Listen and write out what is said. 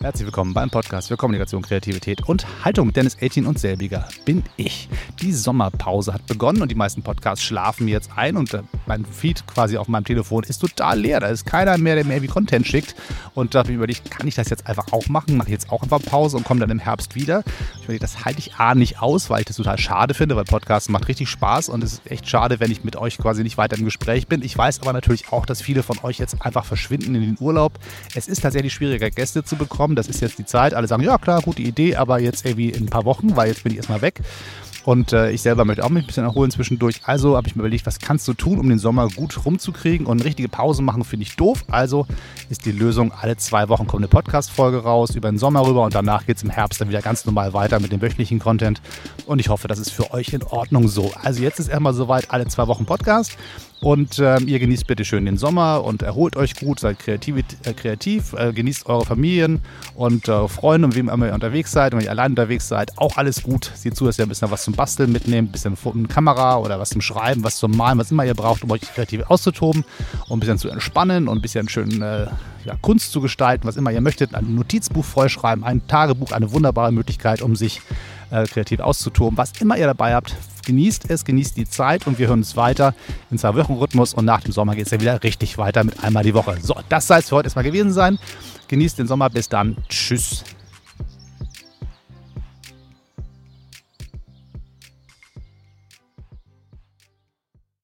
Herzlich willkommen beim Podcast für Kommunikation, Kreativität und Haltung mit Dennis 18 und selbiger bin ich. Die Sommerpause hat begonnen und die meisten Podcasts schlafen jetzt ein und äh, mein Feed quasi auf meinem Telefon ist total leer. Da ist keiner mehr, der mir irgendwie Content schickt und da habe ich überlegt, kann ich das jetzt einfach auch machen? Mache jetzt auch einfach Pause und komme dann im Herbst wieder. Ich überlege, das halte ich A nicht aus, weil ich das total schade finde, weil Podcasts macht richtig Spaß und es ist echt schade, wenn ich mit euch quasi nicht weiter im Gespräch bin. Ich weiß aber natürlich auch, dass viele von euch jetzt einfach verschwinden in den Urlaub. Es ist tatsächlich schwieriger, Gäste zu bekommen kommen, das ist jetzt die Zeit. Alle sagen, ja klar, gute Idee, aber jetzt irgendwie in ein paar Wochen, weil jetzt bin ich erstmal weg. Und äh, ich selber möchte auch mich ein bisschen erholen zwischendurch. Also habe ich mir überlegt, was kannst du tun, um den Sommer gut rumzukriegen? Und richtige Pause machen finde ich doof. Also ist die Lösung, alle zwei Wochen kommt eine Podcast-Folge raus, über den Sommer rüber und danach geht es im Herbst dann wieder ganz normal weiter mit dem wöchentlichen Content. Und ich hoffe, das ist für euch in Ordnung so. Also jetzt ist erstmal soweit, alle zwei Wochen Podcast. Und ähm, ihr genießt bitte schön den Sommer und erholt euch gut, seid kreativ, äh, kreativ äh, genießt eure Familien und äh, Freunde und wem immer ihr unterwegs seid. Und wenn ihr allein unterwegs seid, auch alles gut. Seht zu, dass ihr ein bisschen was zum Basteln mitnehmt, ein bisschen eine Kamera oder was zum Schreiben, was zum Malen, was immer ihr braucht, um euch kreativ auszutoben und ein bisschen zu entspannen und ein bisschen schön äh, ja, Kunst zu gestalten, was immer ihr möchtet. Ein Notizbuch vollschreiben, ein Tagebuch, eine wunderbare Möglichkeit, um sich äh, kreativ auszutoben. Was immer ihr dabei habt, genießt es, genießt die Zeit und wir hören uns weiter in zwei Wochen Rhythmus und nach dem Sommer geht es ja wieder richtig weiter mit einmal die Woche. So, das soll es für heute erstmal gewesen sein. Genießt den Sommer. Bis dann. Tschüss.